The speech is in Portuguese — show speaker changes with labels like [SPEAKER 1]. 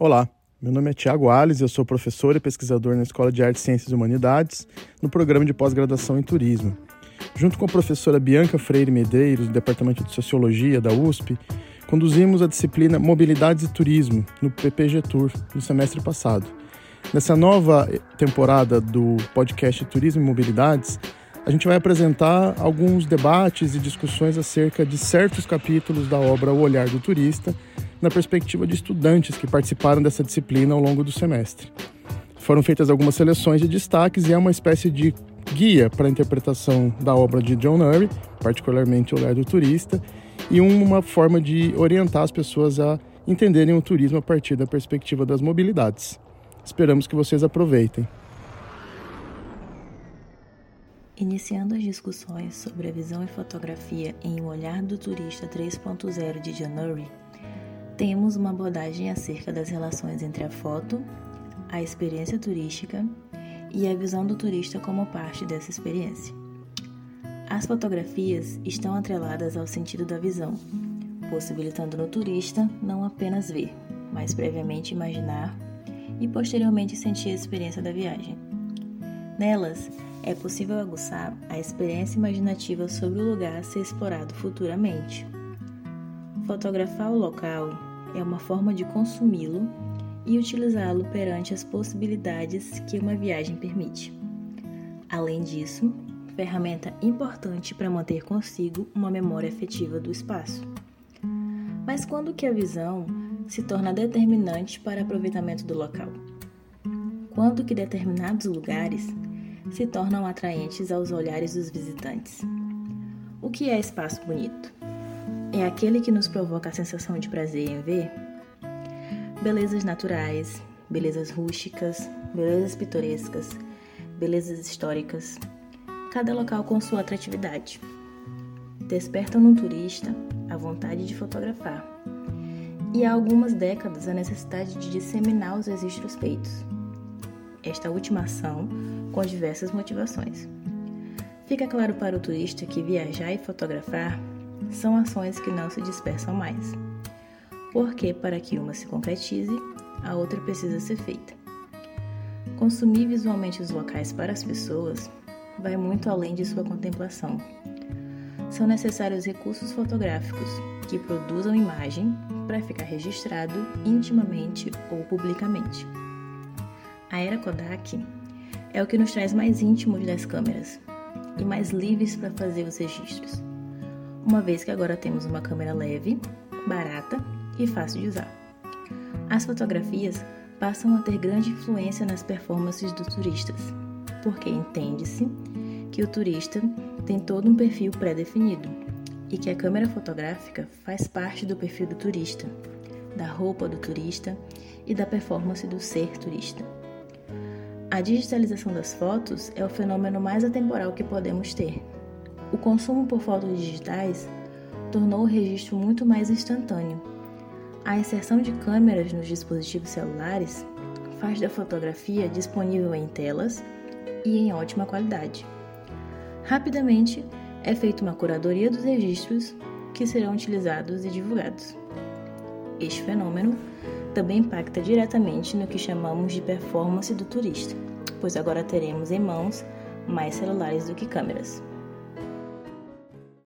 [SPEAKER 1] Olá, meu nome é Tiago Alves, eu sou professor e pesquisador na Escola de Artes, Ciências e Humanidades, no programa de pós-graduação em Turismo. Junto com a professora Bianca Freire Medeiros, do Departamento de Sociologia da USP, conduzimos a disciplina Mobilidades e Turismo no PPG Tour no semestre passado. Nessa nova temporada do podcast Turismo e Mobilidades, a gente vai apresentar alguns debates e discussões acerca de certos capítulos da obra O Olhar do Turista, na perspectiva de estudantes que participaram dessa disciplina ao longo do semestre. Foram feitas algumas seleções de destaques e é uma espécie de guia para a interpretação da obra de John Murray, particularmente O Olhar do Turista, e uma forma de orientar as pessoas a entenderem o turismo a partir da perspectiva das mobilidades. Esperamos que vocês aproveitem.
[SPEAKER 2] Iniciando as discussões sobre a visão e fotografia em O Olhar do Turista 3.0 de January, temos uma abordagem acerca das relações entre a foto, a experiência turística e a visão do turista como parte dessa experiência. As fotografias estão atreladas ao sentido da visão, possibilitando no turista não apenas ver, mas previamente imaginar e posteriormente sentir a experiência da viagem. Nelas, é possível aguçar a experiência imaginativa sobre o lugar a ser explorado futuramente. Fotografar o local é uma forma de consumi-lo e utilizá-lo perante as possibilidades que uma viagem permite. Além disso, ferramenta importante para manter consigo uma memória afetiva do espaço. Mas quando que a visão se torna determinante para aproveitamento do local? Quando que determinados lugares se tornam atraentes aos olhares dos visitantes. O que é espaço bonito? É aquele que nos provoca a sensação de prazer em ver? Belezas naturais, belezas rústicas, belezas pitorescas, belezas históricas, cada local com sua atratividade. Despertam no turista a vontade de fotografar. E há algumas décadas a necessidade de disseminar os registros feitos. Esta última ação com diversas motivações. Fica claro para o turista que viajar e fotografar são ações que não se dispersam mais, porque para que uma se concretize, a outra precisa ser feita. Consumir visualmente os locais para as pessoas vai muito além de sua contemplação. São necessários recursos fotográficos que produzam imagem para ficar registrado intimamente ou publicamente. A era Kodak é o que nos traz mais íntimos das câmeras e mais livres para fazer os registros, uma vez que agora temos uma câmera leve, barata e fácil de usar. As fotografias passam a ter grande influência nas performances dos turistas, porque entende-se que o turista tem todo um perfil pré-definido e que a câmera fotográfica faz parte do perfil do turista, da roupa do turista e da performance do ser turista. A digitalização das fotos é o fenômeno mais atemporal que podemos ter. O consumo por fotos digitais tornou o registro muito mais instantâneo. A inserção de câmeras nos dispositivos celulares faz da fotografia disponível em telas e em ótima qualidade. Rapidamente é feita uma curadoria dos registros que serão utilizados e divulgados. Este fenômeno também impacta diretamente no que chamamos de performance do turista, pois agora teremos em mãos mais celulares do que câmeras.